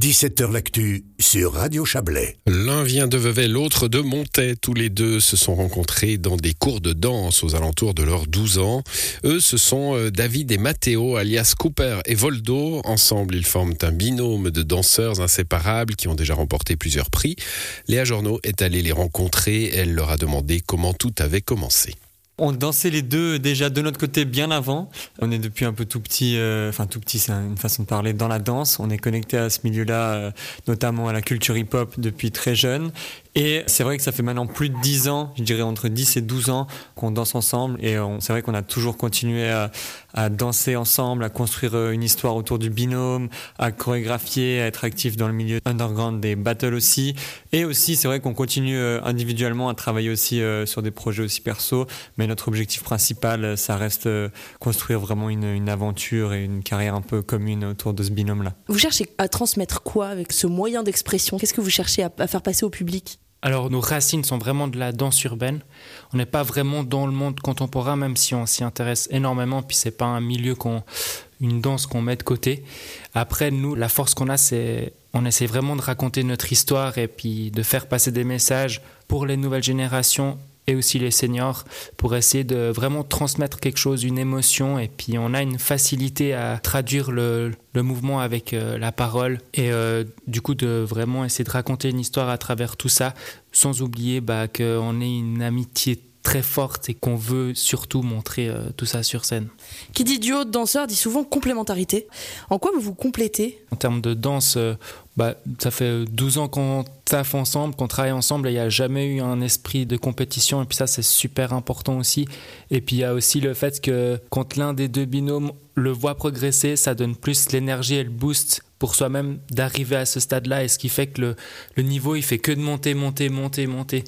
17h L'actu sur Radio Chablais. L'un vient de Vevey, l'autre de Montaix. Tous les deux se sont rencontrés dans des cours de danse aux alentours de leurs 12 ans. Eux, ce sont euh, David et Matteo, alias Cooper et Voldo. Ensemble, ils forment un binôme de danseurs inséparables qui ont déjà remporté plusieurs prix. Léa Journaux est allée les rencontrer. Elle leur a demandé comment tout avait commencé. On dansait les deux déjà de notre côté bien avant. On est depuis un peu tout petit, euh, enfin tout petit, c'est une façon de parler dans la danse. On est connecté à ce milieu-là, euh, notamment à la culture hip-hop depuis très jeune. Et c'est vrai que ça fait maintenant plus de 10 ans, je dirais entre 10 et 12 ans, qu'on danse ensemble. Et c'est vrai qu'on a toujours continué à, danser ensemble, à construire euh, une histoire autour du binôme, à chorégraphier, à être actif dans le milieu underground des battles aussi. Et aussi, c'est vrai qu'on continue individuellement à travailler aussi sur des projets aussi perso. Mais notre objectif principal, ça reste euh, construire vraiment une, aventure et une carrière un peu commune autour de ce binôme-là. Vous cherchez à transmettre quoi avec ce moyen d'expression? Qu'est-ce que vous cherchez à, faire passer au public? Alors nos racines sont vraiment de la danse urbaine. On n'est pas vraiment dans le monde contemporain, même si on s'y intéresse énormément. Puis c'est pas un milieu qu'on, une danse qu'on met de côté. Après nous, la force qu'on a, c'est on essaie vraiment de raconter notre histoire et puis de faire passer des messages pour les nouvelles générations et aussi les seniors pour essayer de vraiment transmettre quelque chose, une émotion. Et puis on a une facilité à traduire le, mouvement avec euh, la parole et euh, du coup de vraiment essayer de raconter une histoire à travers tout ça, sans oublier bah, qu'on ait une amitié très forte et qu'on veut surtout montrer euh, tout ça sur scène. Qui dit duo de danseurs dit souvent complémentarité. En quoi vous vous complétez? En termes de danse, euh, bah, ça fait 12 ans qu'on taffe ensemble, qu'on travaille ensemble et il n'y a jamais eu un esprit de compétition et puis ça c'est super important aussi. Et puis il y a aussi le fait que quand l'un des deux binômes le voit progresser, ça donne plus l'énergie et le boost pour soi-même d'arriver à ce stade-là et ce qui fait que le, le, niveau il fait que de monter, monter, monter, monter.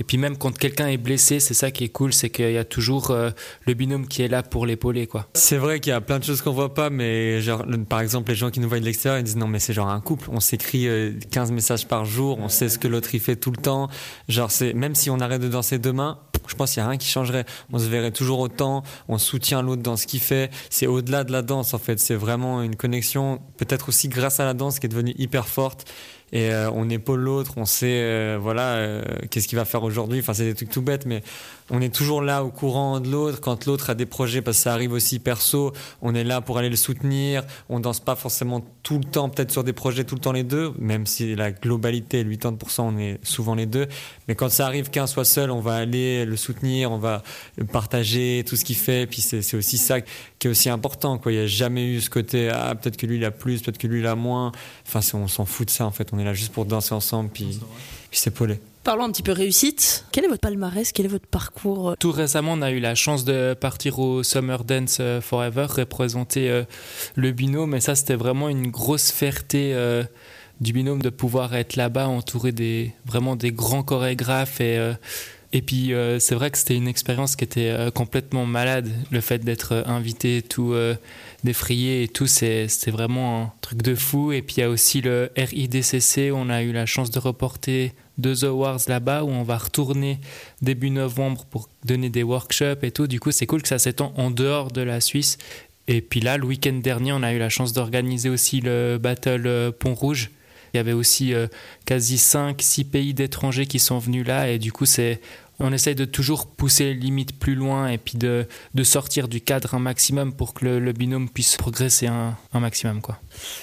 Et puis même quand quelqu'un est blessé, c'est ça qui est cool, c'est qu'il y a toujours euh, le binôme qui est là pour l'épauler quoi. C'est vrai qu'il y a plein de choses qu'on voit pas, mais genre par exemple les gens qui nous voient de l'extérieur ils disent non mais c'est genre un couple, on s'écrit 15 euh, messages par jour, on sait ce que l'autre il fait tout le temps, genre c'est même si on arrête de danser demain, je pense qu'il n'y a rien qui changerait. On se verrait toujours autant, on soutient l'autre dans ce qu'il fait. C'est au-delà de la danse, en fait. C'est vraiment une connexion, peut-être aussi grâce à la danse, qui est devenue hyper forte et euh, on épaule l'autre, on sait euh, voilà euh, qu'est-ce qu'il va faire aujourd'hui. Enfin, c'est des trucs tout bêtes, mais on est toujours là au courant de l'autre. Quand l'autre a des projets, parce que ça arrive aussi perso, on est là pour aller le soutenir. On danse pas forcément tout le temps, peut-être sur des projets tout le temps les deux, même si la globalité, 80%, on est souvent les deux. Mais quand ça arrive qu'un soit seul, on va aller le soutenir, on va partager tout ce qu'il fait. Puis c'est aussi ça qui est aussi important. Quoi. Il n'y a jamais eu ce côté, ah, peut-être que lui il a plus, peut-être que lui il a moins. Enfin, on s'en fout de ça en fait. On est là juste pour danser ensemble, puis, puis s'épauler. Parlons un petit peu réussite. Quel est votre palmarès? Quel est votre parcours? Tout récemment, on a eu la chance de partir au Summer Dance euh, Forever, représenter euh, le binôme. Et ça, c'était vraiment une grosse fierté euh, du binôme de pouvoir être là-bas, entouré des vraiment des grands chorégraphes et et puis c'est vrai que c'était une expérience qui était complètement malade, le fait d'être invité, tout défrayé et tout, c'était vraiment un truc de fou. Et puis il y a aussi le RIDCC, on a eu la chance de reporter deux awards là-bas où on va retourner début novembre pour donner des workshops et tout. Du coup, c'est cool que ça s'étend en dehors de la Suisse. Et puis là, le week-end dernier, on a eu la chance d'organiser aussi le Battle euh, Pont Rouge. Il y avait aussi euh, quasi 5-6 pays d'étrangers qui sont venus là et du coup c'est on essaye de toujours pousser les limites plus loin et puis de, de sortir du cadre un maximum pour que le, binôme puisse progresser un, un maximum. quoi.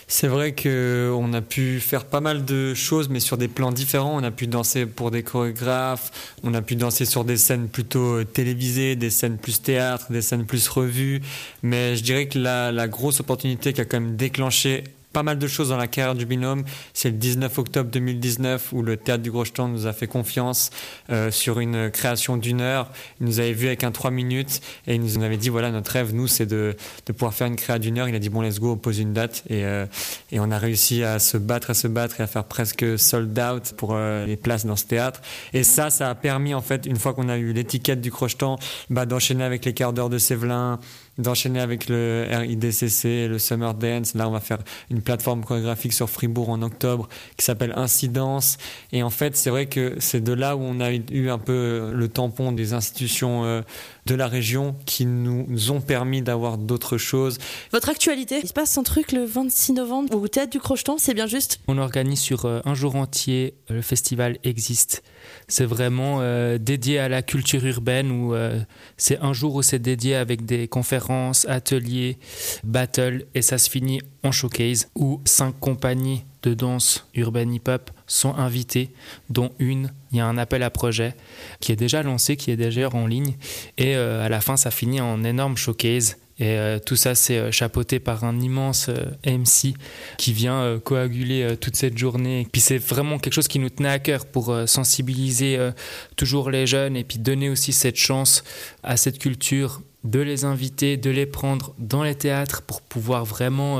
C'est vrai qu'on a pu faire pas mal de choses, mais sur des plans différents. On a pu danser pour des chorégraphes, on a pu danser sur des scènes plutôt télévisées, des scènes plus théâtre, des scènes plus revues. Mais je dirais que la, la grosse opportunité qui a quand même déclenché pas mal de choses dans la carrière du binôme. C'est le 19 octobre 2019 où le Théâtre du Gros Stand nous a fait confiance euh, sur une création d'une heure. Il nous avait vu avec un 3 minutes et il nous avait dit voilà, notre rêve, nous, c'est de, de pouvoir faire une créa d'une heure. Il a dit bon, let's go, on pose une date. Et, euh, et on a réussi à se battre, à se battre et à faire presque sold out pour euh, les places dans ce théâtre. Et ça, ça a permis, en fait, une fois qu'on a eu l'étiquette du Crochetan, bah, d'enchaîner avec les quarts d'heure de Sévelin, d'enchaîner avec le RIDCC, le Summer Dance. Là, on va faire une plateforme chorégraphique sur Fribourg en octobre qui s'appelle Incidence. Et en fait, c'est vrai que c'est de là où on a eu un peu le tampon des institutions euh, de la région qui nous ont permis d'avoir d'autres choses. Votre actualité, il se passe un truc le 26 novembre au Théâtre du Crocheton, c'est bien juste? On organise sur euh, un jour entier, euh, le festival existe. C'est vraiment dédié à la culture urbaine où c'est un jour où c'est dédié avec des conférences, ateliers, battles et ça se finit en showcase où cinq compagnies de danse urbaine hip-hop sont invitées, dont une, il y a un appel à projet qui est déjà lancé, qui est déjà en ligne et euh, à la fin ça finit en énorme showcase et euh, tout ça, c'est euh, chapeauté par un immense MC qui vient coaguler toute cette journée. Puis c'est vraiment quelque chose qui nous tenait à cœur pour sensibiliser toujours les jeunes et puis donner aussi cette chance à cette culture de les inviter, de les prendre dans les théâtres pour pouvoir vraiment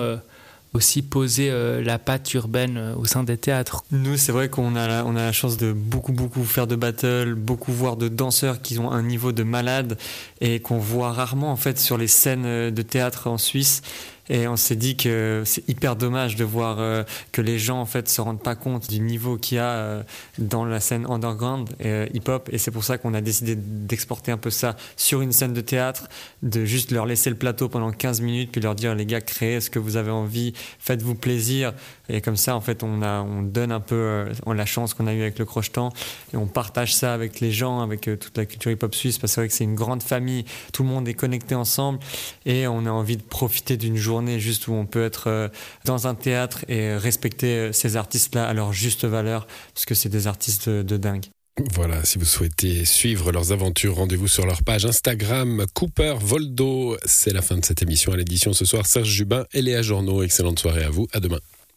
aussi poser euh, la patte urbaine euh, au sein des théâtres. Nous, c'est vrai qu'on a, la, on a la chance de beaucoup, beaucoup faire de battles, beaucoup voir de danseurs qui ont un niveau de malade et qu'on voit rarement en fait sur les scènes euh, de théâtre en Suisse. Et on s'est dit que c'est hyper dommage de voir euh, que les gens en fait se rendent pas compte du niveau qu'il y a euh, dans la scène underground euh, hip-hop. Et c'est pour ça qu'on a décidé d'exporter un peu ça sur une scène de théâtre, de juste leur laisser le plateau pendant 15 minutes, puis leur dire les gars, créez ce que vous avez envie, faites-vous plaisir. Et comme ça, en fait, on, a, on donne un peu la chance qu'on a eu avec le crochetant et on partage ça avec les gens, avec toute la culture hip-hop suisse, parce que c'est vrai que c'est une grande famille, tout le monde est connecté ensemble et on a envie de profiter d'une journée juste où on peut être euh, dans un théâtre et respecter euh, ces artistes-là à leur juste valeur, parce que c'est des artistes de, dingue. Voilà, si vous souhaitez suivre leurs aventures, rendez-vous sur leur page Instagram Cooper Voldo. C'est la fin de cette émission à l'édition ce soir. Serge Jubin et Léa Journaux. Excellente soirée à vous. À demain.